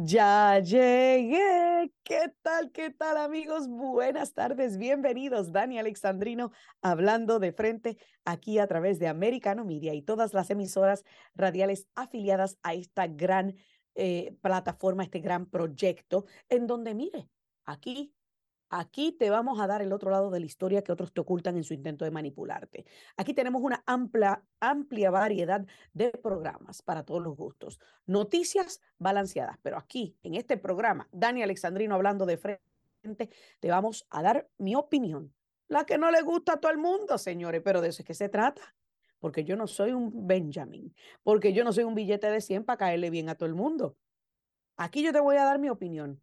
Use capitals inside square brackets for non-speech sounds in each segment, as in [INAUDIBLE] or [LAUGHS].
Ya llegué. ¿Qué tal? ¿Qué tal amigos? Buenas tardes, bienvenidos. Dani Alexandrino hablando de frente aquí a través de Americano Media y todas las emisoras radiales afiliadas a esta gran eh, plataforma, este gran proyecto, en donde, mire, aquí Aquí te vamos a dar el otro lado de la historia que otros te ocultan en su intento de manipularte. Aquí tenemos una amplia, amplia variedad de programas para todos los gustos. Noticias balanceadas, pero aquí, en este programa, Dani Alexandrino hablando de frente, te vamos a dar mi opinión. La que no le gusta a todo el mundo, señores, pero de eso es que se trata. Porque yo no soy un Benjamin, porque yo no soy un billete de 100 para caerle bien a todo el mundo. Aquí yo te voy a dar mi opinión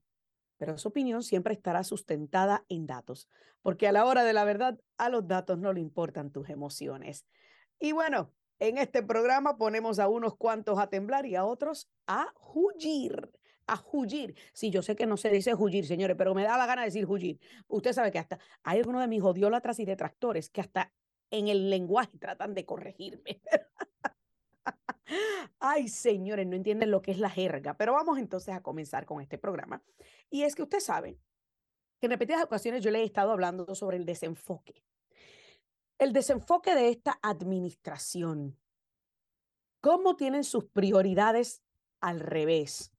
pero su opinión siempre estará sustentada en datos, porque a la hora de la verdad, a los datos no le importan tus emociones. Y bueno, en este programa ponemos a unos cuantos a temblar y a otros a huyir, a huyir. Sí, yo sé que no se dice huyir, señores, pero me da la gana de decir huyir. Usted sabe que hasta hay algunos de mis odiólatras y detractores que hasta en el lenguaje tratan de corregirme. [LAUGHS] Ay, señores, no entienden lo que es la jerga, pero vamos entonces a comenzar con este programa. Y es que usted sabe que en repetidas ocasiones yo le he estado hablando sobre el desenfoque. El desenfoque de esta administración. ¿Cómo tienen sus prioridades al revés?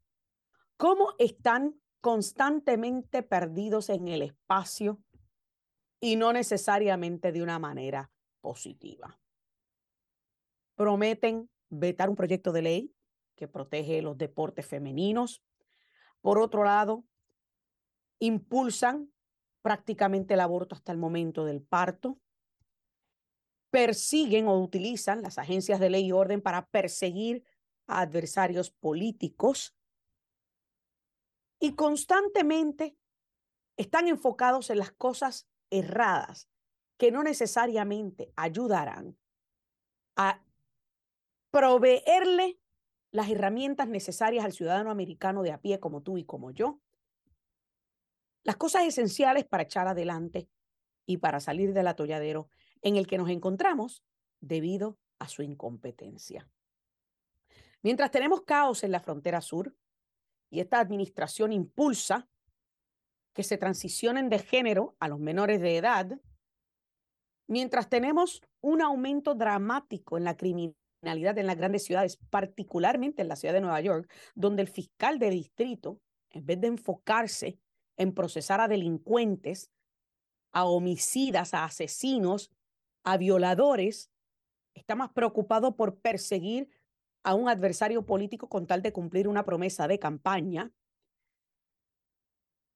¿Cómo están constantemente perdidos en el espacio y no necesariamente de una manera positiva? Prometen vetar un proyecto de ley que protege los deportes femeninos. Por otro lado, impulsan prácticamente el aborto hasta el momento del parto. Persiguen o utilizan las agencias de ley y orden para perseguir a adversarios políticos. Y constantemente están enfocados en las cosas erradas que no necesariamente ayudarán a proveerle las herramientas necesarias al ciudadano americano de a pie como tú y como yo, las cosas esenciales para echar adelante y para salir del atolladero en el que nos encontramos debido a su incompetencia. Mientras tenemos caos en la frontera sur y esta administración impulsa que se transicionen de género a los menores de edad, mientras tenemos un aumento dramático en la criminalidad, en las grandes ciudades, particularmente en la ciudad de Nueva York, donde el fiscal de distrito, en vez de enfocarse en procesar a delincuentes, a homicidas, a asesinos, a violadores, está más preocupado por perseguir a un adversario político con tal de cumplir una promesa de campaña.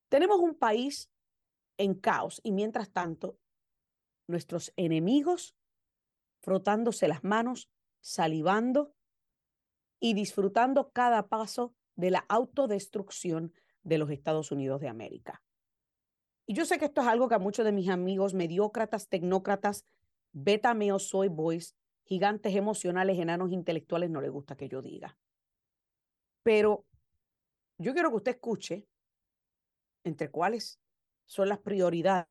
Tenemos un país en caos y mientras tanto, nuestros enemigos frotándose las manos salivando y disfrutando cada paso de la autodestrucción de los Estados Unidos de América. Y yo sé que esto es algo que a muchos de mis amigos mediócratas, tecnócratas, beta soy boys, gigantes emocionales, enanos intelectuales no les gusta que yo diga. Pero yo quiero que usted escuche entre cuáles son las prioridades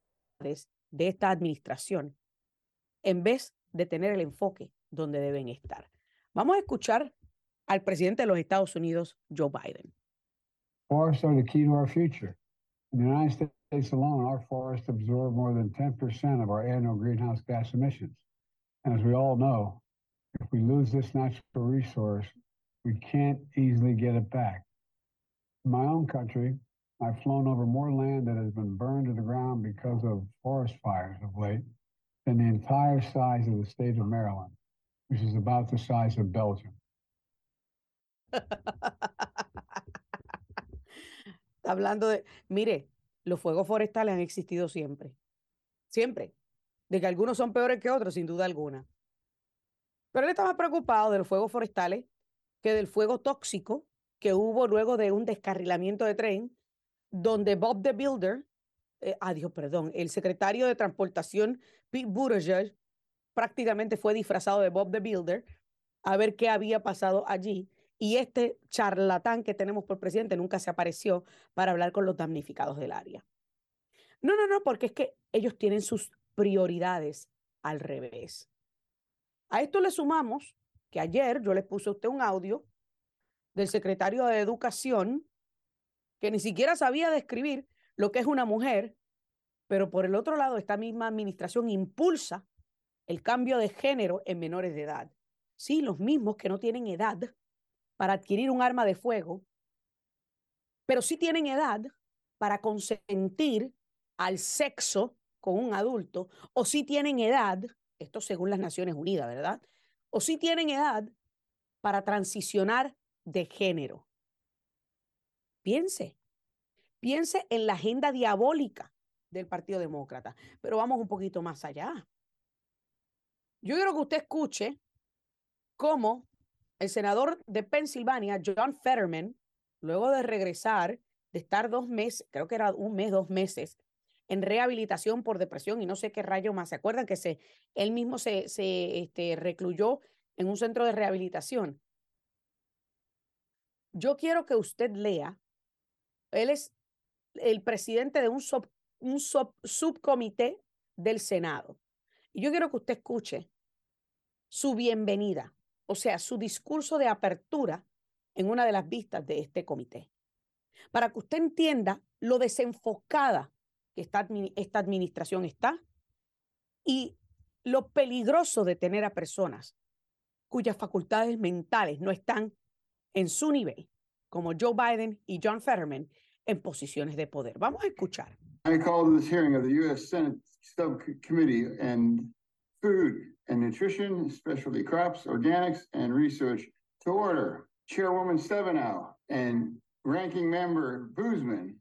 de esta administración en vez de tener el enfoque donde deben estar. Vamos a escuchar al presidente de los Estados Unidos, Joe Biden. Forests are the key to our future. In the United States alone, our forests absorb more than 10% of our annual greenhouse gas emissions. And as we all know, if we lose this natural resource, we can't easily get it back. In my own country, I've flown over more land that has been burned to the ground because of forest fires of late than the entire size of the state of Maryland which is about the size of Belgium. [LAUGHS] hablando de, mire, los fuegos forestales han existido siempre, siempre, de que algunos son peores que otros, sin duda alguna. Pero él está más preocupado de los fuegos forestales que del fuego tóxico que hubo luego de un descarrilamiento de tren, donde Bob the Builder, eh, adiós, perdón, el secretario de Transportación, Pete Buttigieg, prácticamente fue disfrazado de Bob the Builder a ver qué había pasado allí. Y este charlatán que tenemos por presidente nunca se apareció para hablar con los damnificados del área. No, no, no, porque es que ellos tienen sus prioridades al revés. A esto le sumamos que ayer yo le puse a usted un audio del secretario de Educación que ni siquiera sabía describir lo que es una mujer, pero por el otro lado, esta misma administración impulsa el cambio de género en menores de edad. Sí, los mismos que no tienen edad para adquirir un arma de fuego, pero sí tienen edad para consentir al sexo con un adulto, o sí tienen edad, esto según las Naciones Unidas, ¿verdad? O sí tienen edad para transicionar de género. Piense, piense en la agenda diabólica del Partido Demócrata, pero vamos un poquito más allá. Yo quiero que usted escuche cómo el senador de Pensilvania, John Fetterman, luego de regresar, de estar dos meses, creo que era un mes, dos meses, en rehabilitación por depresión y no sé qué rayo más. ¿Se acuerdan que se, él mismo se, se este, recluyó en un centro de rehabilitación? Yo quiero que usted lea, él es el presidente de un, un subcomité del Senado. Yo quiero que usted escuche su bienvenida, o sea, su discurso de apertura en una de las vistas de este comité, para que usted entienda lo desenfocada que esta, esta administración está y lo peligroso de tener a personas cuyas facultades mentales no están en su nivel, como Joe Biden y John Fetterman, en posiciones de poder. Vamos a escuchar. I call this hearing of the U.S. Senate Subcommittee and Food and Nutrition, Specialty Crops, Organics, and Research to order. Chairwoman Stabenow and Ranking Member Boozman,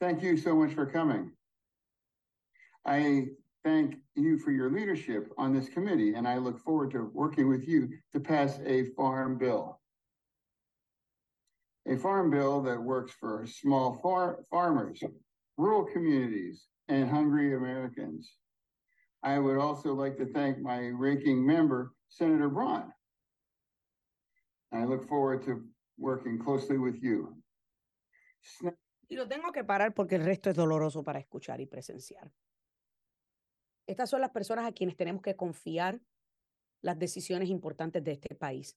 thank you so much for coming. I thank you for your leadership on this committee, and I look forward to working with you to pass a farm bill. A farm bill that works for small far farmers, rural communities, and hungry Americans. I would also like to thank my ranking member, Senator Braun. I look forward to working closely with you. Y lo tengo que parar porque el resto es doloroso para escuchar y presenciar. Estas son las personas a quienes tenemos que confiar las decisiones importantes de este país.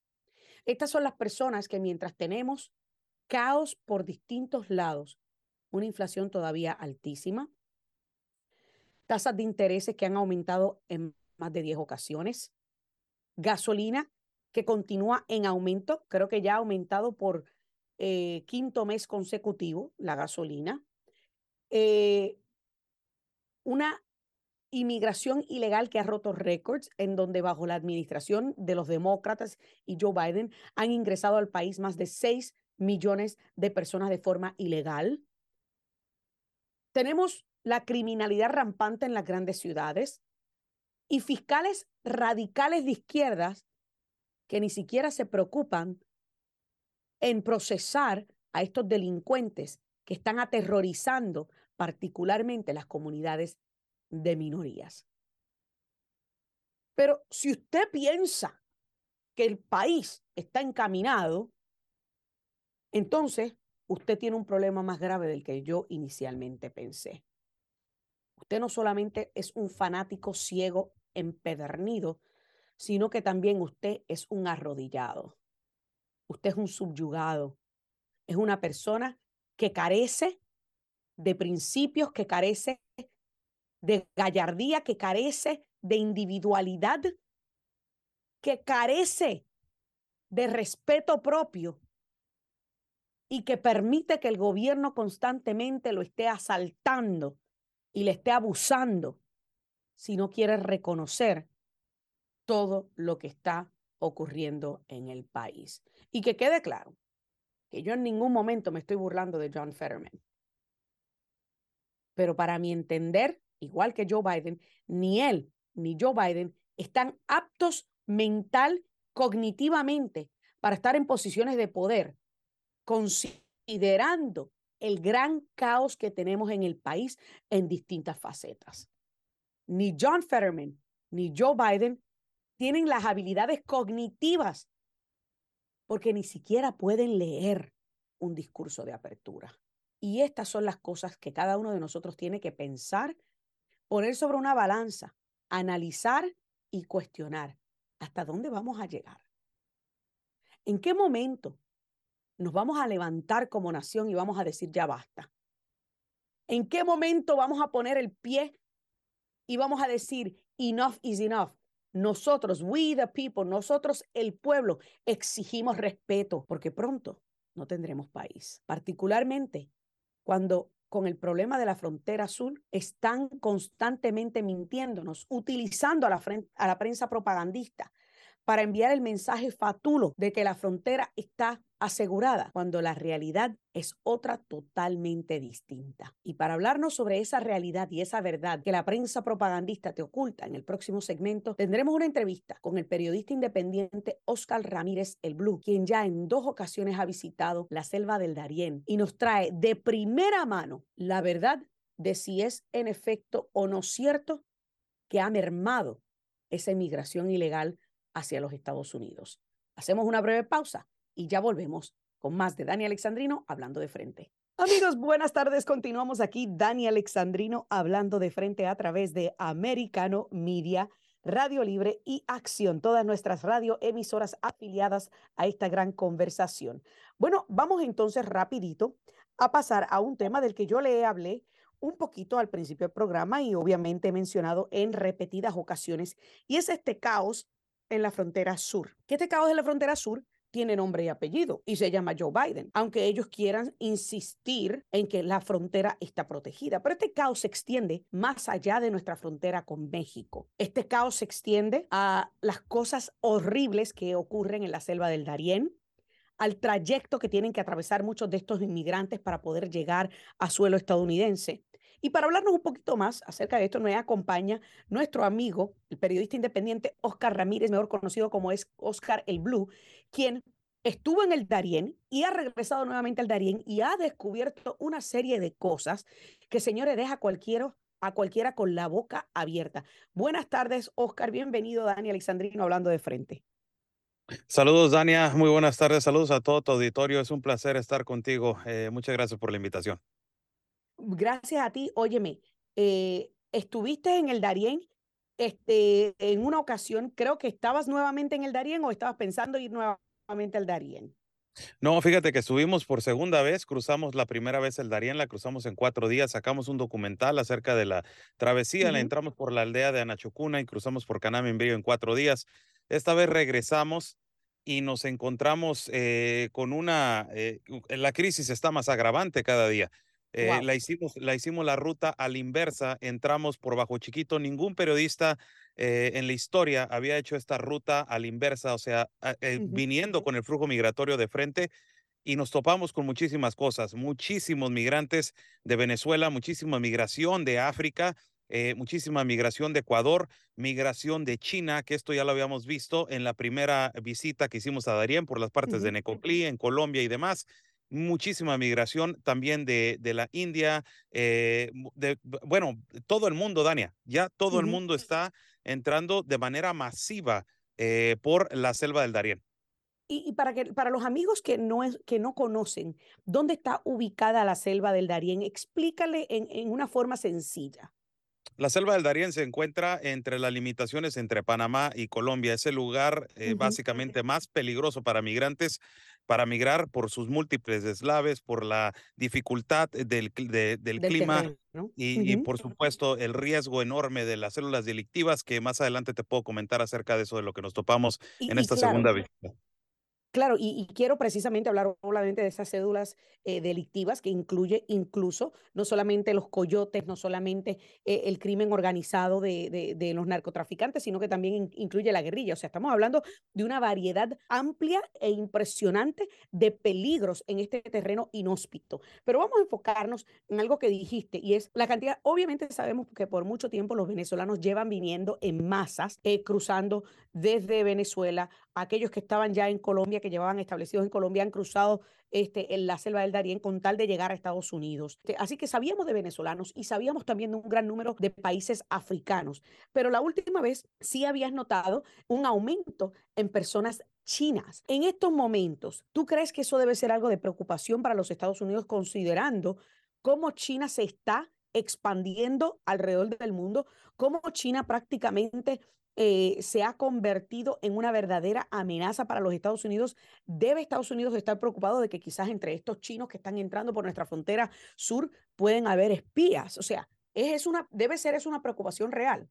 Estas son las personas que mientras tenemos caos por distintos lados, una inflación todavía altísima, tasas de intereses que han aumentado en más de 10 ocasiones, gasolina que continúa en aumento, creo que ya ha aumentado por eh, quinto mes consecutivo la gasolina, eh, una inmigración ilegal que ha roto récords, en donde bajo la administración de los demócratas y Joe Biden han ingresado al país más de 6 millones de personas de forma ilegal. Tenemos la criminalidad rampante en las grandes ciudades y fiscales radicales de izquierdas que ni siquiera se preocupan en procesar a estos delincuentes que están aterrorizando particularmente las comunidades de minorías. Pero si usted piensa que el país está encaminado, entonces usted tiene un problema más grave del que yo inicialmente pensé. Usted no solamente es un fanático ciego empedernido, sino que también usted es un arrodillado. Usted es un subyugado. Es una persona que carece de principios, que carece de gallardía, que carece de individualidad, que carece de respeto propio y que permite que el gobierno constantemente lo esté asaltando y le esté abusando si no quiere reconocer todo lo que está ocurriendo en el país. Y que quede claro que yo en ningún momento me estoy burlando de John Fetterman. Pero para mi entender, igual que Joe Biden, ni él ni Joe Biden están aptos mental, cognitivamente, para estar en posiciones de poder, considerando el gran caos que tenemos en el país en distintas facetas. Ni John Fetterman ni Joe Biden tienen las habilidades cognitivas porque ni siquiera pueden leer un discurso de apertura. Y estas son las cosas que cada uno de nosotros tiene que pensar poner sobre una balanza, analizar y cuestionar hasta dónde vamos a llegar. ¿En qué momento nos vamos a levantar como nación y vamos a decir ya basta? ¿En qué momento vamos a poner el pie y vamos a decir enough is enough? Nosotros, we the people, nosotros el pueblo, exigimos respeto porque pronto no tendremos país. Particularmente cuando con el problema de la frontera sur están constantemente mintiéndonos, utilizando a la, a la prensa propagandista para enviar el mensaje fatulo de que la frontera está asegurada, cuando la realidad es otra totalmente distinta. Y para hablarnos sobre esa realidad y esa verdad que la prensa propagandista te oculta en el próximo segmento, tendremos una entrevista con el periodista independiente Oscar Ramírez El Blue, quien ya en dos ocasiones ha visitado la selva del Darién y nos trae de primera mano la verdad de si es en efecto o no cierto que ha mermado esa inmigración ilegal hacia los Estados Unidos. Hacemos una breve pausa y ya volvemos con más de Dani Alexandrino hablando de frente. Amigos, buenas tardes. Continuamos aquí. Dani Alexandrino hablando de frente a través de Americano Media, Radio Libre y Acción, todas nuestras radioemisoras afiliadas a esta gran conversación. Bueno, vamos entonces rapidito a pasar a un tema del que yo le hablé un poquito al principio del programa y obviamente he mencionado en repetidas ocasiones, y es este caos en la frontera sur. Que este caos en la frontera sur tiene nombre y apellido y se llama Joe Biden, aunque ellos quieran insistir en que la frontera está protegida. Pero este caos se extiende más allá de nuestra frontera con México. Este caos se extiende a las cosas horribles que ocurren en la selva del Darién, al trayecto que tienen que atravesar muchos de estos inmigrantes para poder llegar a suelo estadounidense, y para hablarnos un poquito más acerca de esto, nos acompaña nuestro amigo, el periodista independiente Oscar Ramírez, mejor conocido como es Oscar el Blue, quien estuvo en el Darién y ha regresado nuevamente al Darién y ha descubierto una serie de cosas que, señores, deja a cualquiera, a cualquiera con la boca abierta. Buenas tardes, Oscar. Bienvenido, Dani Alexandrino, hablando de frente. Saludos, Dania. Muy buenas tardes. Saludos a todo tu auditorio. Es un placer estar contigo. Eh, muchas gracias por la invitación gracias a ti, óyeme, eh, estuviste en el Darién este, en una ocasión, creo que estabas nuevamente en el Darién o estabas pensando ir nuevamente al Darién. No, fíjate que estuvimos por segunda vez, cruzamos la primera vez el Darién, la cruzamos en cuatro días, sacamos un documental acerca de la travesía, la entramos por la aldea de Anachucuna y cruzamos por Canamimbrío en cuatro días. Esta vez regresamos y nos encontramos eh, con una, eh, la crisis está más agravante cada día. Eh, la, hicimos, la hicimos la ruta a la inversa, entramos por Bajo Chiquito. Ningún periodista eh, en la historia había hecho esta ruta a la inversa, o sea, eh, viniendo con el flujo migratorio de frente y nos topamos con muchísimas cosas, muchísimos migrantes de Venezuela, muchísima migración de África, muchísima migración de Ecuador, migración de China, que esto ya lo habíamos visto en la primera visita que hicimos a Darien por las partes de Necoclí, en Colombia y demás muchísima migración también de, de la India, eh, de, bueno, todo el mundo, Dania, ya todo el mundo está entrando de manera masiva eh, por la selva del Darién. Y, para, que, para los amigos que no, es, que no conocen dónde está ubicada la selva del Darién, explícale en, en una forma sencilla. La selva del Darién se encuentra entre las limitaciones entre Panamá y Colombia. Es el lugar eh, básicamente más peligroso para migrantes para migrar por sus múltiples deslaves, por la dificultad del, del, clima y, por supuesto el riesgo enorme de las células delictivas, que más adelante te puedo comentar acerca de eso, de lo que nos topamos en esta segunda visita. Claro, y, quiero precisamente hablar obviamente de esas cédulas eh, delictivas que incluye incluso no solamente los coyotes, no solamente eh, el crimen organizado de, de, los narcotraficantes, sino que también incluye la guerrilla. O sea, estamos hablando de una variedad amplia e impresionante de peligros en este terreno inhóspito. Pero vamos a enfocarnos en algo que dijiste y es la cantidad. Obviamente sabemos que por mucho tiempo los venezolanos llevan viniendo en masas, eh, cruzando desde Venezuela, aquellos que estaban ya en Colombia, que llevaban establecidos en Colombia, han cruzado este, en la selva del Darién con tal de llegar a Estados Unidos. Este, así que sabíamos de venezolanos y sabíamos también de un gran número de países africanos. Pero la última vez sí habías notado un aumento en personas chinas. En estos momentos, ¿tú crees que eso debe ser algo de preocupación para los Estados Unidos considerando cómo China se está expandiendo alrededor del mundo, cómo China prácticamente eh, se ha convertido en una verdadera amenaza para los Estados Unidos. ¿Debe Estados Unidos estar preocupado de que quizás entre estos chinos que están entrando por nuestra frontera sur pueden haber espías? O sea, es una, debe ser es una preocupación real.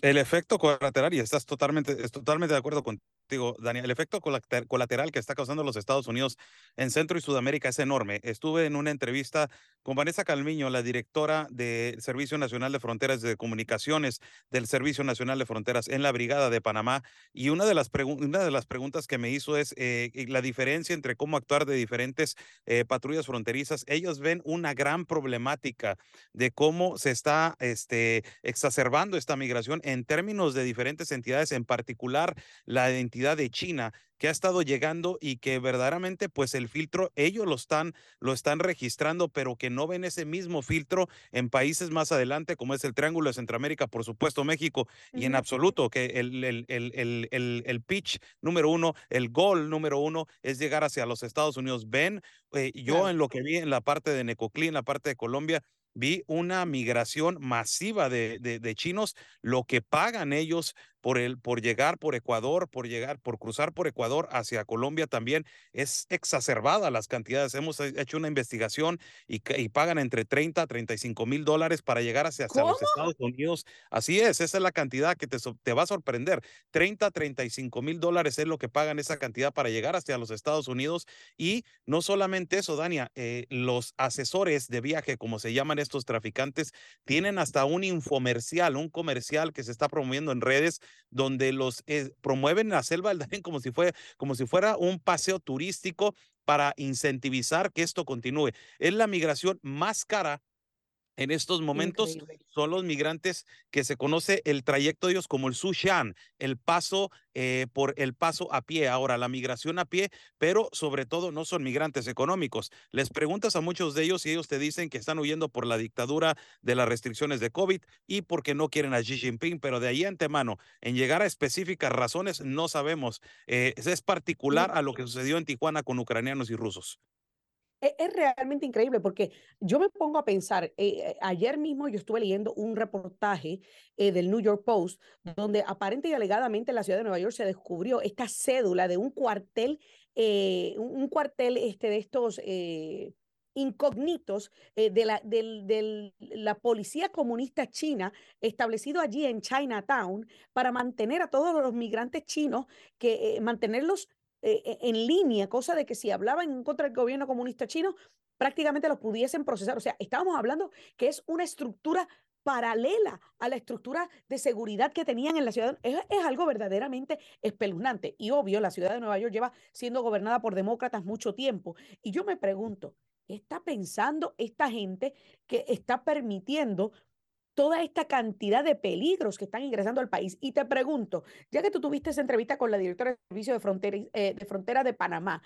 El efecto colateral, y estás totalmente, totalmente de acuerdo con, digo, Daniel, el efecto colateral que está causando los Estados Unidos en Centro y Sudamérica es enorme. Estuve en una entrevista con Vanessa Calmiño, la directora del Servicio Nacional de Fronteras de Comunicaciones del Servicio Nacional de Fronteras en la Brigada de Panamá, y una de las, una de las preguntas que me hizo es eh, la diferencia entre cómo actuar de diferentes eh, patrullas fronterizas. Ellos ven una gran problemática de cómo se está este, exacerbando esta migración en términos de diferentes entidades, en particular la de China que ha estado llegando y que verdaderamente pues el filtro ellos lo están lo están registrando, pero que no ven ese mismo filtro en países más adelante como es el Triángulo de Centroamérica, por supuesto México y en absoluto que el, el, el, el, el pitch número uno, el gol número uno es llegar hacia los Estados Unidos. Ven, eh, yo en lo que vi en la parte de Necoclí, en la parte de Colombia, vi una migración masiva de, de, chinos, lo que pagan ellos por, el, por llegar por Ecuador, por llegar, por cruzar por Ecuador hacia Colombia también es exacerbada las cantidades. Hemos hecho una investigación y, y pagan entre 30 a 35 mil dólares para llegar hacia, los Estados Unidos. Así es, esa es la cantidad que te, te va a sorprender. 30 a 35 mil dólares es lo que pagan esa cantidad para llegar hacia los Estados Unidos. Y no solamente eso, Dania, eh, los asesores de viaje, como se llaman estos traficantes, tienen hasta un infomercial, un comercial que se está promoviendo en redes donde los eh, promueven la selva del Darién como si, como si fuera un paseo turístico para incentivizar que esto continúe. Es la migración más cara en estos momentos son los migrantes que se conoce el trayecto de ellos como el Sushan, el paso eh, por el paso a pie. Ahora, la migración a pie, pero sobre todo no son migrantes económicos. Les preguntas a muchos de ellos y ellos te dicen que están huyendo por la dictadura de las restricciones de COVID y porque no quieren a Xi Jinping, pero de ahí antemano, en llegar a específicas razones, no sabemos. Eh, es particular a lo que sucedió en Tijuana con ucranianos y rusos. E, es, realmente increíble porque yo me pongo a pensar, eh, eh, ayer mismo yo estuve leyendo un reportaje eh, del New York Post donde aparente y alegadamente en la ciudad de Nueva York se descubrió esta cédula de un cuartel, un, cuartel este, de estos incógnitos de, la, de la policía comunista china establecido allí en Chinatown para mantener a todos los migrantes chinos, que mantenerlos eh, e, en línea, cosa de que si hablaban en contra del gobierno comunista chino, prácticamente los pudiesen procesar. O sea, estábamos hablando que es una estructura paralela a la estructura de seguridad que tenían en la ciudad. Es, es, algo verdaderamente espeluznante. Y obvio, la ciudad de Nueva York lleva siendo gobernada por demócratas mucho tiempo. Y yo me pregunto, ¿qué está pensando esta gente que está permitiendo toda esta cantidad de peligros que están ingresando al país. Y te pregunto, ya que tú tuviste esa entrevista con la directora del Servicio de Frontera, eh, de, Frontera de Panamá,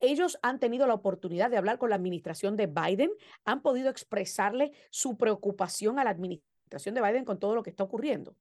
ellos han tenido la oportunidad de hablar con la administración de Biden, han podido expresarle su preocupación a la administración de Biden con todo lo que está ocurriendo.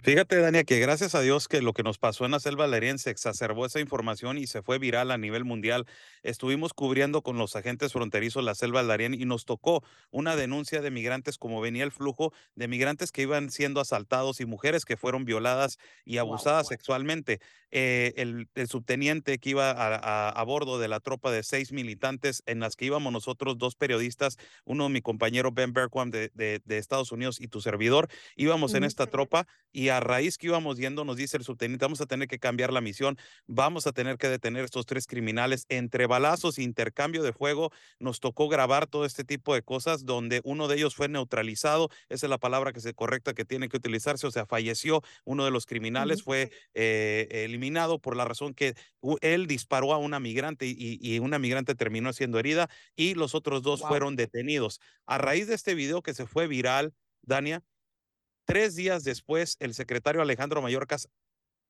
Fíjate, Dania, que gracias a Dios que lo que nos pasó en la selva Lerien se exacerbó esa información y se fue viral a nivel mundial. Estuvimos cubriendo con los agentes fronterizos la selva Darién y nos tocó una denuncia de migrantes, como venía el flujo de migrantes que iban siendo asaltados y mujeres que fueron violadas y abusadas sexualmente. Eh, el, subteniente que iba a, bordo de la tropa de seis militantes en las que íbamos nosotros, dos periodistas, uno mi compañero Ben Bergquam de, de, Estados Unidos y tu servidor, íbamos en esta tropa y a raíz que íbamos yendo, nos dice el subteniente, vamos a tener que cambiar la misión, vamos a tener que detener estos tres criminales. Entre balazos, intercambio de fuego, nos tocó grabar todo este tipo de cosas donde uno de ellos fue neutralizado, esa es la palabra que se correcta que tiene que utilizarse, o sea, falleció uno de los criminales, fue eh, eliminado por la razón que él disparó a una migrante y, y, una migrante terminó siendo herida y los otros dos fueron detenidos. A raíz de este video que se fue viral, Dania, Tres días después, el secretario Alejandro Mayorkas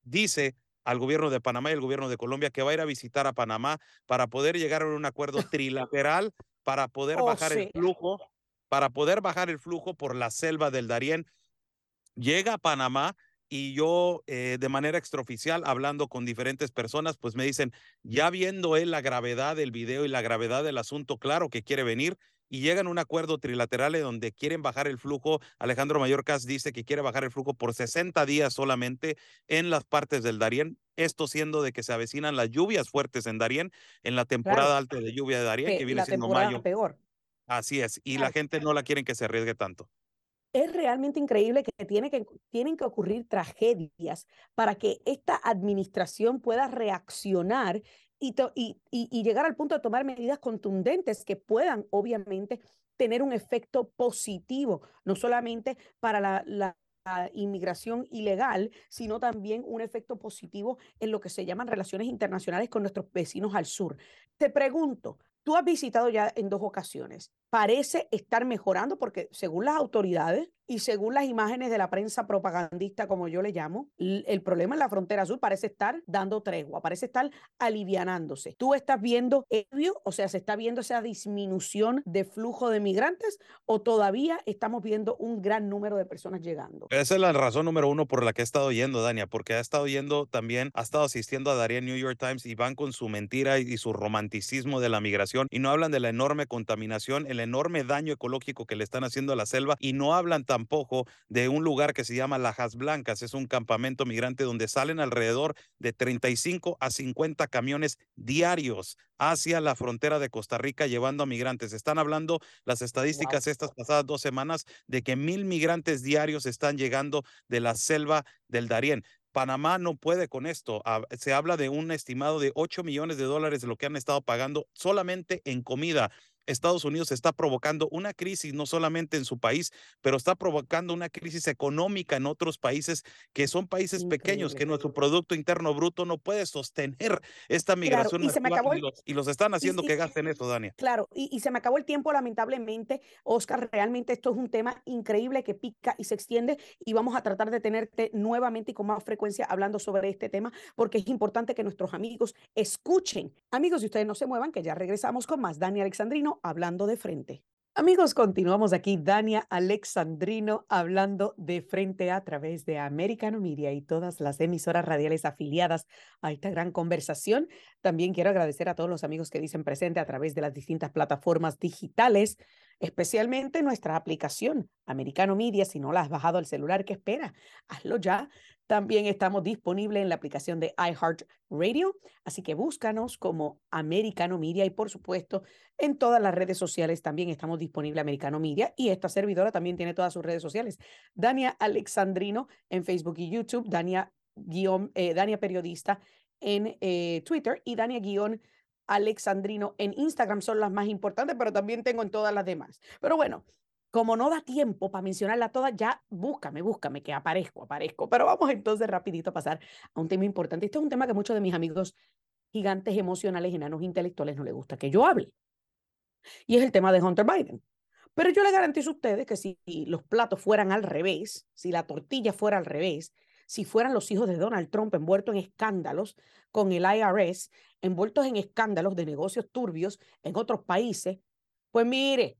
dice al gobierno de Panamá y al gobierno de Colombia que va a ir a visitar a Panamá para poder llegar a un acuerdo [LAUGHS] trilateral para poder oh, bajar el flujo, para poder bajar el flujo por la selva del Darién. Llega a Panamá y yo eh, de manera extraoficial hablando con diferentes personas, pues me dicen, ya viendo él la gravedad del video y la gravedad del asunto, claro que quiere venir y llegan a un acuerdo trilateral donde quieren bajar el flujo. Alejandro Mayorkas dice que quiere bajar el flujo por 60 días solamente en las partes del Darién. Esto siendo de que se avecinan las lluvias fuertes en Darién, en la temporada alta de lluvia de Darién, que viene siendo mayo. peor. Así es, y la gente no la quieren que se arriesgue tanto es realmente increíble que, tiene que tienen que ocurrir tragedias para que esta administración pueda reaccionar y, llegar al punto de tomar medidas contundentes que puedan, obviamente, tener un efecto positivo, no solamente para la, la inmigración ilegal, sino también un efecto positivo en lo que se llaman relaciones internacionales con nuestros vecinos al sur. Te pregunto, tú has visitado ya en dos ocasiones parece estar mejorando porque según las autoridades y según las imágenes de la prensa propagandista, como yo le llamo, el problema en la frontera sur parece estar dando tregua, parece estar alivianándose. ¿Tú estás viendo ello? O sea, ¿se está viendo esa disminución de flujo de migrantes o todavía estamos viendo un gran número de personas llegando? Esa es la razón número uno por la que he estado yendo, Dania, porque ha estado yendo también, ha estado asistiendo a Daría New York Times y van con su mentira y, su romanticismo de la migración y no hablan de la enorme contaminación, el enorme daño ecológico que le están haciendo a la selva y no hablan tampoco de un lugar que se llama Lajas Blancas. Es un campamento migrante donde salen alrededor de 35 a 50 camiones diarios hacia la frontera de Costa Rica llevando a migrantes. Están hablando las estadísticas estas pasadas dos semanas de que mil migrantes diarios están llegando de la selva del Darién. Panamá no puede con esto. Ah, se habla de un estimado de 8 millones de dólares de lo que han estado pagando solamente en comida. Estados Unidos está provocando una crisis no solamente en su país, pero está provocando una crisis económica en otros países que son países pequeños, que nuestro Producto Interno Bruto no puede sostener esta migración y, se me acabó y, los, están haciendo que gasten eso, Dania. Claro, y, se me acabó el tiempo, lamentablemente. Oscar, realmente esto es un tema increíble que pica y se extiende y vamos a tratar de tenerte nuevamente y con más frecuencia hablando sobre este tema porque es importante que nuestros amigos escuchen. Amigos, y ustedes no se muevan, que ya regresamos con más. Dani Alexandrino hablando de frente. Amigos, continuamos aquí. Dania Alexandrino hablando de frente a través de Americano Media y todas las emisoras radiales afiliadas a esta gran conversación. También quiero agradecer a todos los amigos que dicen presente a través de las distintas plataformas digitales, especialmente nuestra aplicación Americano Media. Si no la has bajado al celular, ¿qué espera? Hazlo ya. También estamos disponibles en la aplicación de iHeartRadio, así que búscanos como Americano Media y por supuesto en todas las redes sociales también estamos disponibles Americano Media y esta servidora también tiene todas sus redes sociales. Dania Alexandrino en Facebook y YouTube, Dania, eh, Dania Periodista en eh, Twitter y Dania guion Alexandrino en Instagram son las más importantes, pero también tengo en todas las demás. Pero bueno, como no da tiempo para mencionarla toda, ya búscame, búscame, que aparezco, aparezco. Pero vamos entonces rapidito a pasar a un tema importante. Esto es un tema que muchos de mis amigos gigantes emocionales, enanos intelectuales, no les gusta que yo hable. Y es el tema de Hunter Biden. Pero yo le garantizo a ustedes que si los platos fueran al revés, si la tortilla fuera al revés, si fueran los hijos de Donald Trump envueltos en escándalos con el IRS, envueltos en escándalos de negocios turbios en otros países, pues mire,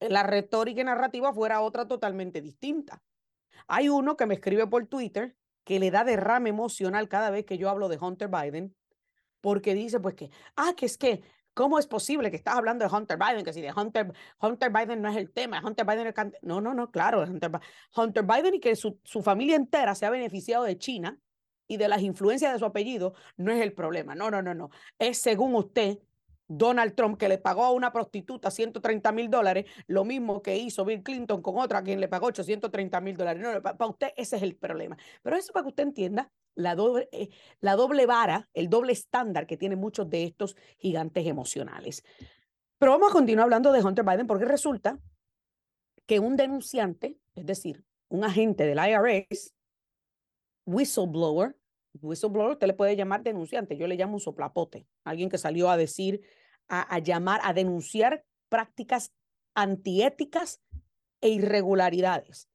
la retórica y narrativa fuera otra totalmente distinta. Hay uno que me escribe por Twitter que le da derrame emocional cada vez que yo hablo de Hunter Biden, porque dice pues que, ah, que es que, ¿cómo es posible que estás hablando de Hunter Biden? Que si de Hunter, Hunter Biden no es el tema, Hunter Biden es el No, no, no, claro, Hunter, Hunter Biden y que su, su familia entera se ha beneficiado de China y de las influencias de su apellido no es el problema. No, no, no, no. Es según usted Donald Trump, que le pagó a una prostituta 130 mil dólares, lo mismo que hizo Bill Clinton con otra, quien le pagó 830 mil dólares. No, para usted ese es el problema. Pero eso para que usted entienda la doble, eh, la doble vara, el doble estándar que tienen muchos de estos gigantes emocionales. Pero vamos a continuar hablando de Hunter Biden porque resulta que un denunciante, es decir, un agente del IRS, whistleblower, whistleblower usted le puede llamar denunciante, yo le llamo un soplapote, alguien que salió a decir a, llamar, a denunciar prácticas antiéticas e irregularidades.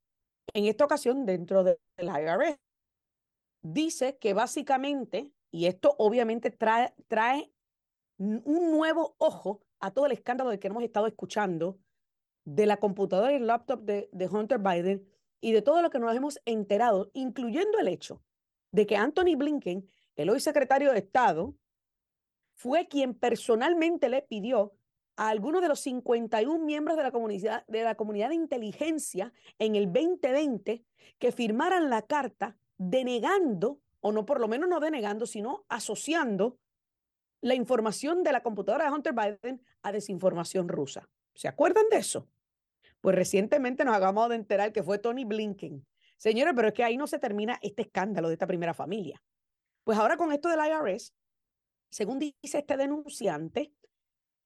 En esta ocasión, dentro del IRS, dice que básicamente, y esto obviamente trae, un nuevo ojo a todo el escándalo del que hemos estado escuchando, de la computadora y el laptop de, de Hunter Biden y de todo lo que nos hemos enterado, incluyendo el hecho de que Anthony Blinken, el hoy secretario de Estado, fue quien personalmente le pidió a algunos de los 51 miembros de la comunidad de, la comunidad de inteligencia en el 2020 que firmaran la carta denegando, o no por lo menos no denegando, sino asociando la información de la computadora de Hunter Biden a desinformación rusa. ¿Se acuerdan de eso? Pues recientemente nos acabamos de enterar que fue Tony Blinken. Señores, pero es que ahí no se termina este escándalo de esta primera familia. Pues ahora con esto del IRS, según dice este denunciante,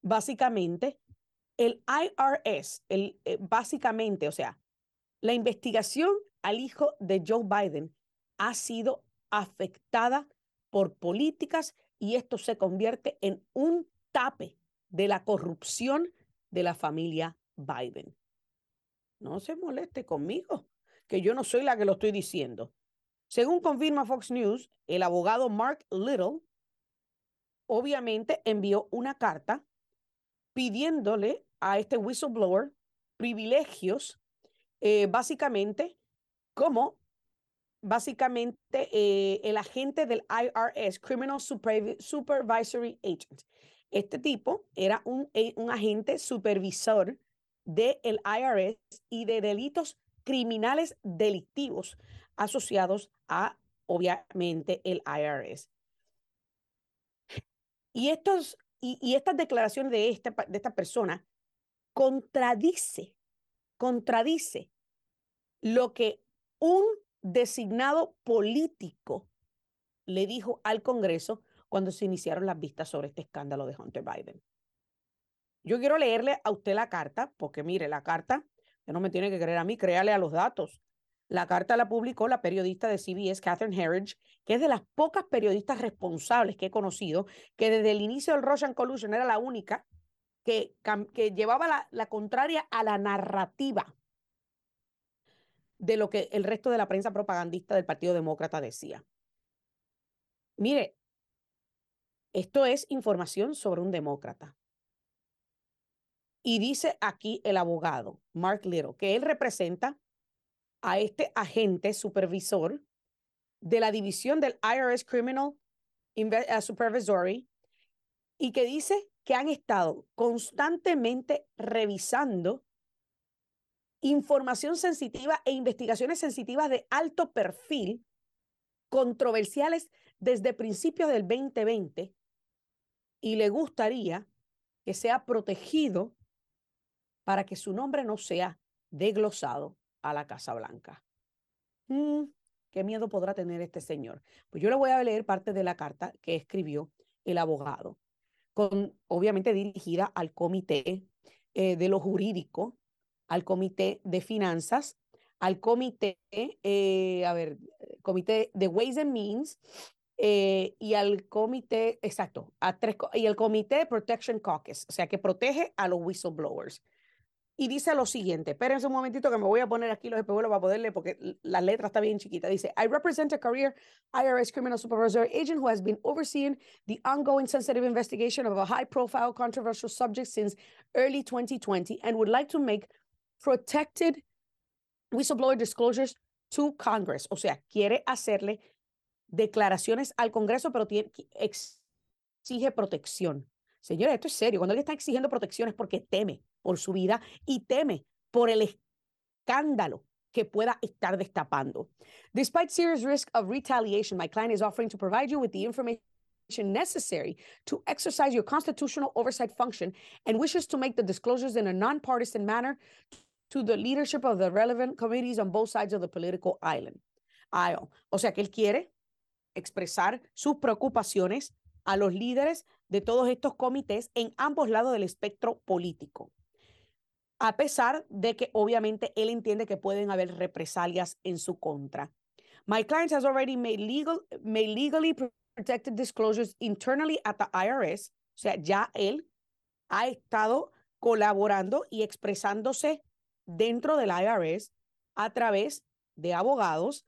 básicamente el IRS, el, eh, básicamente, o sea, la investigación al hijo de Joe Biden ha sido afectada por políticas y esto se convierte en un tape de la corrupción de la familia Biden. No se moleste conmigo, que yo no soy la que lo estoy diciendo. Según confirma Fox News, el abogado Mark Little obviamente envió una carta pidiéndole a este whistleblower privilegios, eh, básicamente como básicamente eh, el agente del IRS, Criminal Supervisory Agent. Este tipo era un, eh, un agente supervisor del IRS y de delitos criminales delictivos asociados a, obviamente, el IRS. Y, estos, y, estas declaraciones de esta, de esta persona contradice, contradice lo que un designado político le dijo al Congreso cuando se iniciaron las vistas sobre este escándalo de Hunter Biden. Yo quiero leerle a usted la carta, porque mire, la carta, usted no me tiene que creer a mí, créale a los datos. La carta la publicó la periodista de CBS, Catherine Herridge, que es de las pocas periodistas responsables que he conocido, que desde el inicio del Russian Collusion era la única que, que llevaba la, la contraria a la narrativa de lo que el resto de la prensa propagandista del Partido Demócrata decía. Mire, esto es información sobre un demócrata. Y dice aquí el abogado, Mark Little, que él representa a este agente supervisor de la división del IRS Criminal uh, Supervisory y que dice que han estado constantemente revisando información sensitiva e investigaciones sensitivas de alto perfil, controversiales desde principios del 2020, y le gustaría que sea protegido para que su nombre no sea deglosado a la Casa Blanca. Mm, ¿Qué miedo podrá tener este señor? Pues yo le voy a leer parte de la carta que escribió el abogado, con, obviamente dirigida al comité eh, de lo jurídico al Comité de Finanzas, al Comité, eh, a ver, Comité de Ways and Means eh, y al Comité, exacto, a tres, y el Comité Protection Caucus, o sea, que protege a los whistleblowers. Y dice lo siguiente, espérense un momentito que me voy a poner aquí los espejuelos para poderle, porque la letra está bien chiquita. Dice, I represent a career IRS criminal supervisory agent who has been overseeing the ongoing sensitive investigation of a high-profile controversial subject since early 2020 and would like to make protected whistleblower disclosures to Congress. O sea, quiere hacerle declaraciones al Congreso, pero exige protección. Señores, esto es serio. Cuando él está exigiendo protección es porque teme por su vida y teme por el escándalo que pueda estar destapando. Despite serious risk of retaliation, my client is offering to provide you with the information necessary to exercise your constitutional oversight function and wishes to make the disclosures in a nonpartisan manner to the leadership of the relevant committees on both sides of the political island. aisle. O sea que él quiere expresar sus preocupaciones a los líderes de todos estos comités en ambos lados del espectro político. A pesar de que obviamente él entiende que pueden haber represalias en su contra. My client has already made legal made legally protected disclosures internally at the IRS. O sea, ya él ha estado colaborando y expresándose dentro del IRS a través de abogados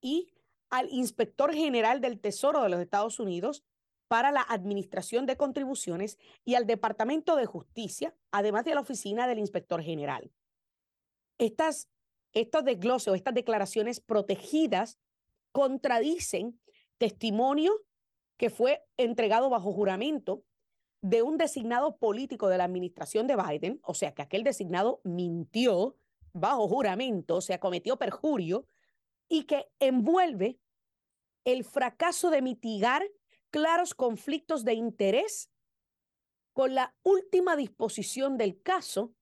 y al inspector general del Tesoro de los Estados Unidos para la administración de contribuciones y al Departamento de Justicia, además de la oficina del inspector general. Estas, estos desgloses o estas declaraciones protegidas contradicen testimonio que fue entregado bajo juramento de un designado político de la administración de Biden, o sea que aquel designado mintió bajo juramento, o sea, cometió perjurio, y que envuelve el fracaso de mitigar claros conflictos de interés con la última disposición del caso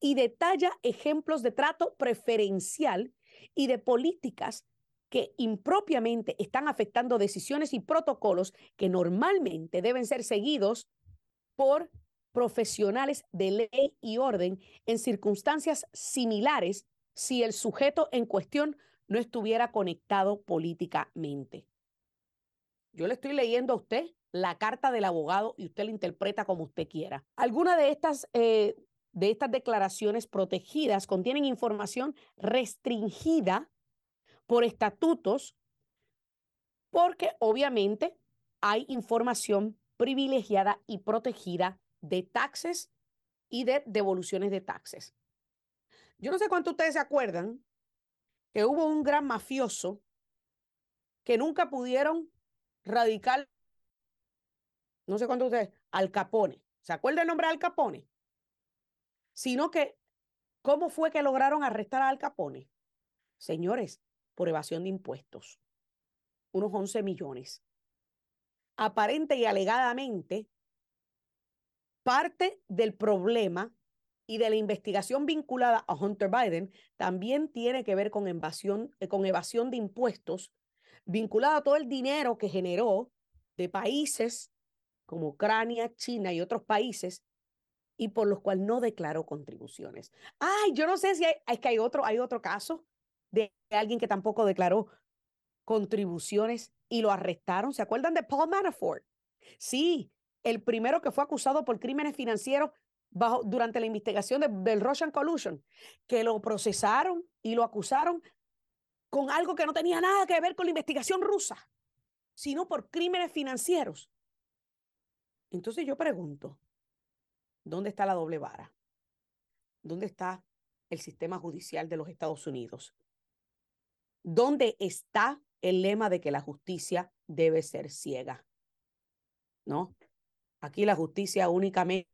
y detalla ejemplos de trato preferencial y de políticas que impropiamente están afectando decisiones y protocolos que normalmente deben ser seguidos por profesionales de ley y orden en circunstancias similares si el sujeto en cuestión no estuviera conectado políticamente. Yo le estoy leyendo a usted la carta del abogado y usted la interpreta como usted quiera. Algunas de estas, eh, de estas declaraciones protegidas contienen información restringida por estatutos porque obviamente hay información privilegiada y protegida de taxes y de devoluciones de taxes. Yo no sé cuánto ustedes se acuerdan que hubo un gran mafioso que nunca pudieron radical, no sé cuánto ustedes, Al Capone. ¿Se acuerda el nombre de Al Capone? Sino que, ¿cómo fue que lograron arrestar a Al Capone? Señores, por evasión de impuestos. Unos 11 millones. Aparente y alegadamente, parte del problema y de la investigación vinculada a Hunter Biden también tiene que ver con evasión, eh, con evasión de impuestos, vinculada a todo el dinero que generó de países como Ucrania, China y otros países y por los cuales no declaró contribuciones. Ay, yo no sé si hay, es que hay otro, hay otro caso de alguien que tampoco declaró contribuciones y lo arrestaron. ¿Se acuerdan de Paul Manafort? Sí, el primero que fue acusado por crímenes financieros bajo, durante la investigación del Russian Collusion, que lo procesaron y lo acusaron con algo que no tenía nada que ver con la investigación rusa, sino por crímenes financieros. Entonces yo pregunto, ¿dónde está la doble vara? ¿Dónde está el sistema judicial de los Estados Unidos? ¿Dónde está el lema de que la justicia debe ser ciega? ¿No? Aquí la justicia únicamente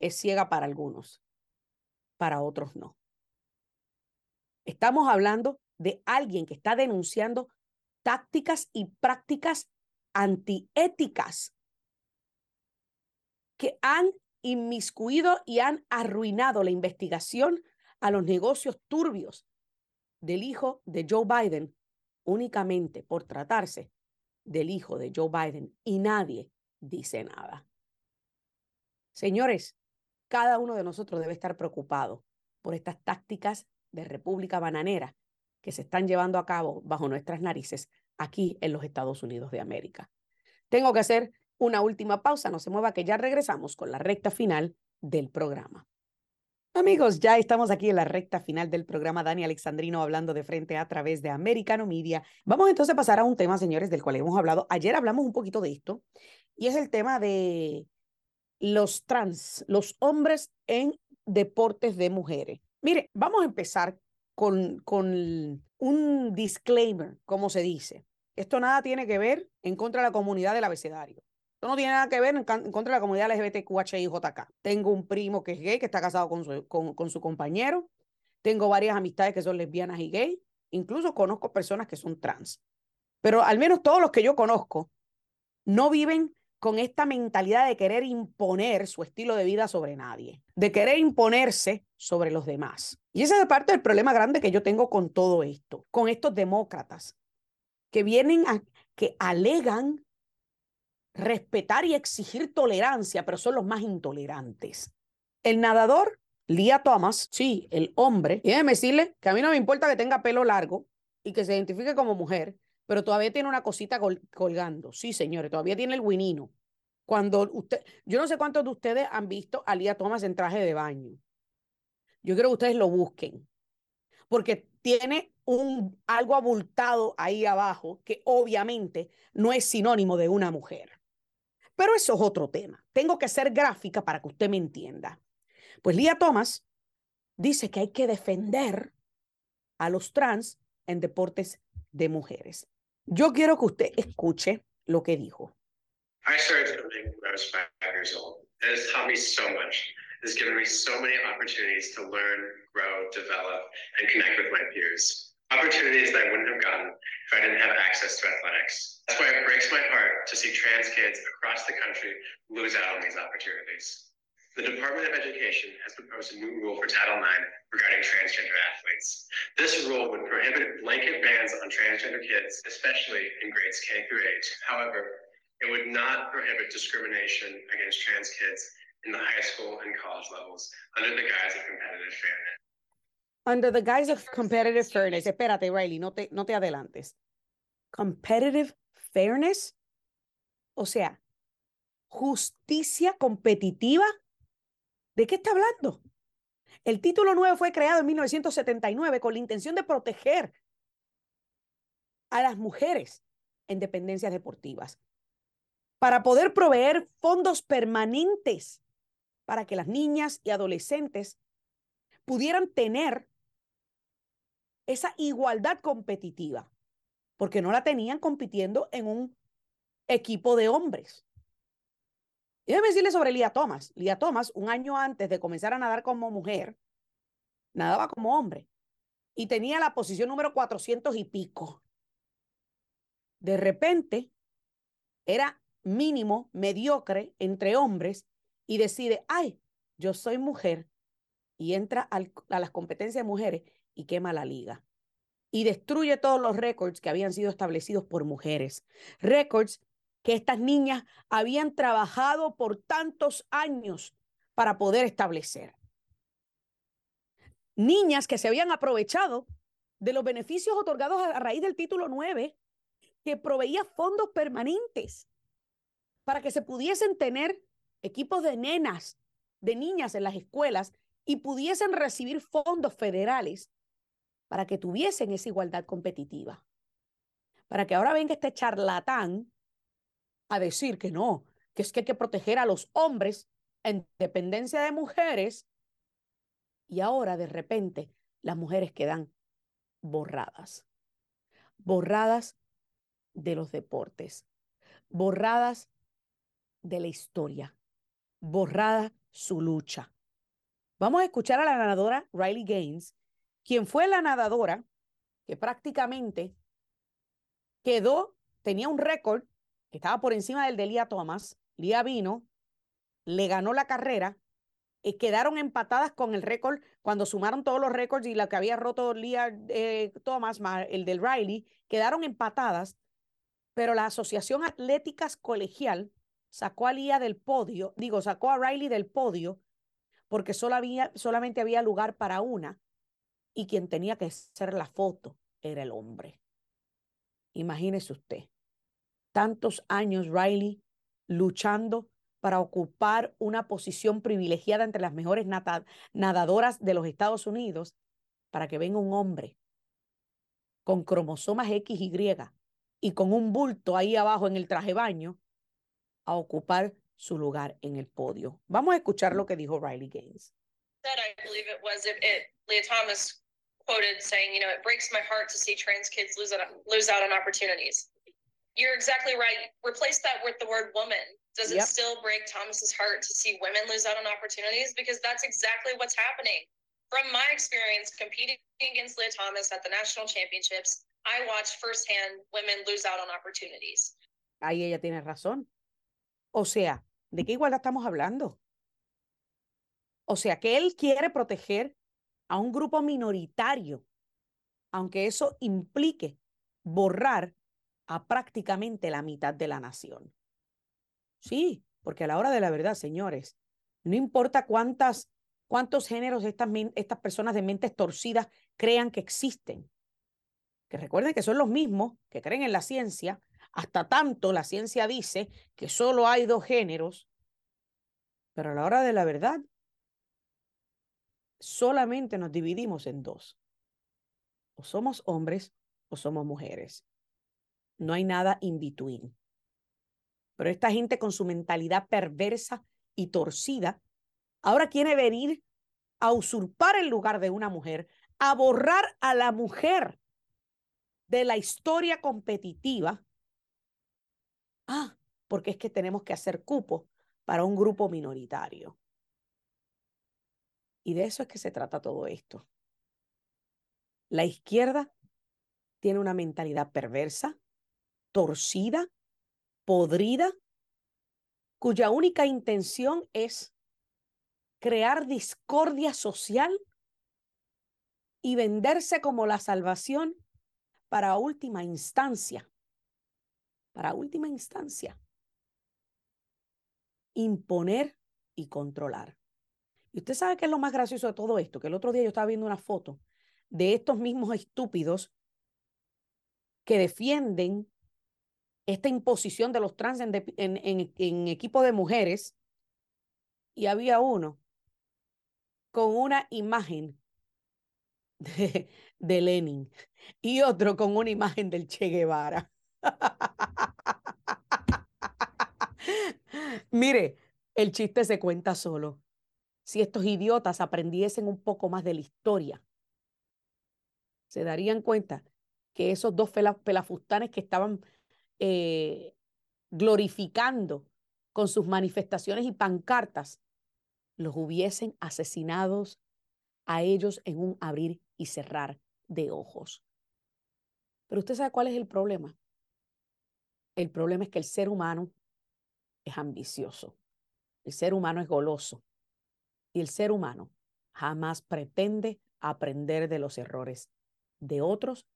es ciega para algunos, para otros no. Estamos hablando de alguien que está denunciando tácticas y prácticas antiéticas que han inmiscuido y han arruinado la investigación a los negocios turbios del hijo de Joe Biden únicamente por tratarse del hijo de Joe Biden y nadie dice nada. Señores, cada uno de nosotros debe estar preocupado por estas tácticas de República Bananera que se están llevando a cabo bajo nuestras narices aquí en los Estados Unidos de América. Tengo que hacer una última pausa, no se mueva que ya regresamos con la recta final del programa. Amigos, ya estamos aquí en la recta final del programa Dani Alexandrino hablando de frente a través de Americano Media. Vamos entonces a pasar a un tema, señores, del cual hemos hablado. Ayer hablamos un poquito de esto y es el tema de los trans, los hombres en deportes de mujeres. Mire, vamos a empezar con, con un disclaimer, como se dice. Esto nada tiene que ver en contra de la comunidad del abecedario. Esto no tiene nada que ver en, contra de la comunidad LGBTQHIJK. Tengo un primo que es gay, que está casado con su, con, con su compañero. Tengo varias amistades que son lesbianas y gay. Incluso conozco personas que son trans. Pero al menos todos los que yo conozco no viven con esta mentalidad de querer imponer su estilo de vida sobre nadie, de querer imponerse sobre los demás. Y ese es parte del problema grande que yo tengo con todo esto, con estos demócratas que vienen a, que alegan respetar y exigir tolerancia, pero son los más intolerantes. El nadador, Lia Thomas, sí, el hombre, y déjeme decirle que a mí no me importa que tenga pelo largo y que se identifique como mujer, pero todavía tiene una cosita colgando. Sí, señores, todavía tiene el winino. Cuando usted, yo no sé cuántos de ustedes han visto a Lía Thomas en traje de baño. Yo quiero que ustedes lo busquen, porque tiene un algo abultado ahí abajo que obviamente no es sinónimo de una mujer. Pero eso es otro tema. Tengo que ser gráfica para que usted me entienda. Pues Lía Thomas dice que hay que defender a los trans en deportes de mujeres. Yo quiero que usted escuche lo que dijo. I started swimming when I was five years old. It has taught me so much. It has given me so many opportunities to learn, grow, develop, and connect with my peers. Opportunities that I wouldn't have gotten if I didn't have access to athletics. That's why it breaks my heart to see trans kids across the country lose out on these opportunities. The Department of Education has proposed a new rule for Title IX regarding transgender athletes. This rule would prohibit blanket bans on transgender kids, especially in grades K through 8. However, it would not prohibit discrimination against trans kids in the high school and college levels under the guise of competitive fairness. Under the guise of competitive fairness. Espérate, Riley, no te, no te adelantes. Competitive fairness. O sea, justicia competitiva. ¿De qué está hablando? El título 9 fue creado en 1979 con la intención de proteger a las mujeres en dependencias deportivas para poder proveer fondos permanentes para que las niñas y adolescentes pudieran tener esa igualdad competitiva, porque no la tenían compitiendo en un equipo de hombres. Y déjeme decirle sobre Lía Thomas. Lía Thomas, un año antes de comenzar a nadar como mujer, nadaba como hombre y tenía la posición número 400 y pico. De repente, era mínimo, mediocre entre hombres y decide, ay, yo soy mujer y entra a las competencias de mujeres y quema la liga. Y destruye todos los récords que habían sido establecidos por mujeres. Récords que estas niñas habían trabajado por tantos años para poder establecer. Niñas que se habían aprovechado de los beneficios otorgados a raíz del título 9, que proveía fondos permanentes para que se pudiesen tener equipos de nenas, de niñas en las escuelas y pudiesen recibir fondos federales para que tuviesen esa igualdad competitiva. Para que ahora venga este charlatán a decir que no, que es que hay que proteger a los hombres en dependencia de mujeres y ahora de repente las mujeres quedan borradas, borradas de los deportes, borradas de la historia, borrada su lucha. Vamos a escuchar a la nadadora Riley Gaines, quien fue la nadadora que prácticamente quedó, tenía un récord que estaba por encima del de Lía Thomas. Lía vino, le ganó la carrera, y quedaron empatadas con el récord cuando sumaron todos los récords y la que había roto Lía eh, Thomas, el del Riley, quedaron empatadas, pero la Asociación Atléticas Colegial sacó a Lía del podio, digo, sacó a Riley del podio porque solo había, solamente había lugar para una y quien tenía que hacer la foto era el hombre. Imagínese usted, tantos años Riley luchando para ocupar una posición privilegiada entre las mejores nadadoras de los Estados Unidos para que venga un hombre con cromosomas X y Y y con un bulto ahí abajo en el traje baño a ocupar su lugar en el podio. Vamos a escuchar lo que dijo Riley Gaines. I believe it was it, it Leah Thomas quoted saying, you know, it breaks my heart to see trans kids lose out on opportunities. You're exactly right. Replace that with the word woman. Does it yep. still break Thomas's heart to see women lose out on opportunities? Because that's exactly what's happening. From my experience competing against Leah Thomas at the national championships, I watched firsthand women lose out on opportunities. Ahí ella tiene razón. O sea, ¿de qué igualdad estamos hablando? O sea, que él quiere proteger a un grupo minoritario, aunque eso implique borrar a prácticamente la mitad de la nación. Sí, porque a la hora de la verdad, señores, no importa cuántas, cuántos géneros estas, estas personas de mentes torcidas crean que existen, que recuerden que son los mismos que creen en la ciencia, hasta tanto la ciencia dice que solo hay dos géneros, pero a la hora de la verdad, solamente nos dividimos en dos. O somos hombres o somos mujeres. No hay nada in between. Pero esta gente con su mentalidad perversa y torcida, ahora quiere venir a usurpar el lugar de una mujer, a borrar a la mujer de la historia competitiva Ah, porque es que tenemos que hacer cupo para un grupo minoritario. Y de eso es que se trata todo esto. La izquierda tiene una mentalidad perversa, torcida, podrida, cuya única intención es crear discordia social y venderse como la salvación para última instancia. Para última instancia. Imponer y controlar. Y usted sabe qué es lo más gracioso de todo esto, que el otro día yo estaba viendo una foto de estos mismos estúpidos que defienden esta imposición de los trans en, equipo de mujeres y había uno con una imagen de, Lenin y otro con una imagen del Che Guevara. [LAUGHS] Mire, el chiste se cuenta solo. Si estos idiotas aprendiesen un poco más de la historia, se darían cuenta que esos dos pelafustanes que estaban eh, glorificando con sus manifestaciones y pancartas, los hubiesen asesinados a ellos en un abrir y cerrar de ojos. Pero usted sabe cuál es el problema. El problema es que el ser humano es ambicioso, el ser humano es goloso y el ser humano jamás pretende aprender de los errores de otros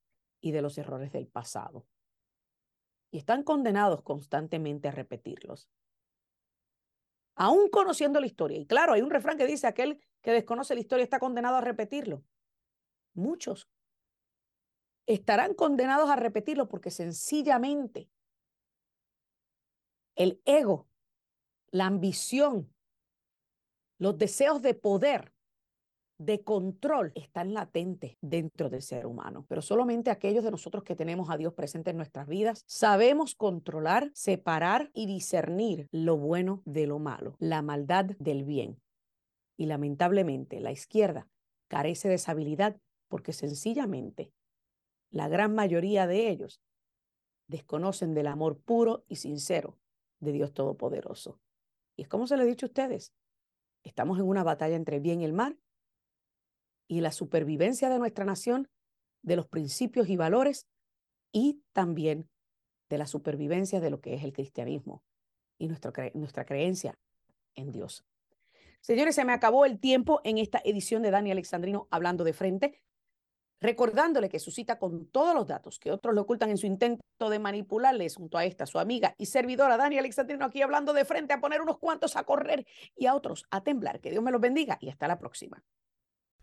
y de los errores del pasado y están condenados constantemente a repetirlos. Aún conociendo la historia. Y claro, hay un refrán que dice, aquel que desconoce la historia está condenado a repetirlo. Muchos estarán condenados a repetirlo porque sencillamente el ego, la ambición, los deseos de poder de control están latentes dentro del ser humano, pero solamente aquellos de nosotros que tenemos a Dios presente en nuestras vidas sabemos controlar, separar y discernir lo bueno de lo malo, la maldad del bien. Y lamentablemente la izquierda carece de esa habilidad porque sencillamente la gran mayoría de ellos desconocen del amor puro y sincero de Dios Todopoderoso. Y es como se lo he dicho a ustedes, estamos en una batalla entre bien y el mal y la supervivencia de nuestra nación, de los principios y valores y también de la supervivencia de lo que es el cristianismo y nuestra, nuestra creencia en Dios. Señores, se me acabó el tiempo en esta edición de Dani Alexandrino hablando de frente, recordándole que su cita con todos los datos que otros le ocultan en su intento de manipularles junto a esta, su amiga y servidora Dani Alexandrino, aquí hablando de frente, a poner unos cuantos a correr y a otros a temblar. Que Dios me los bendiga y hasta la próxima.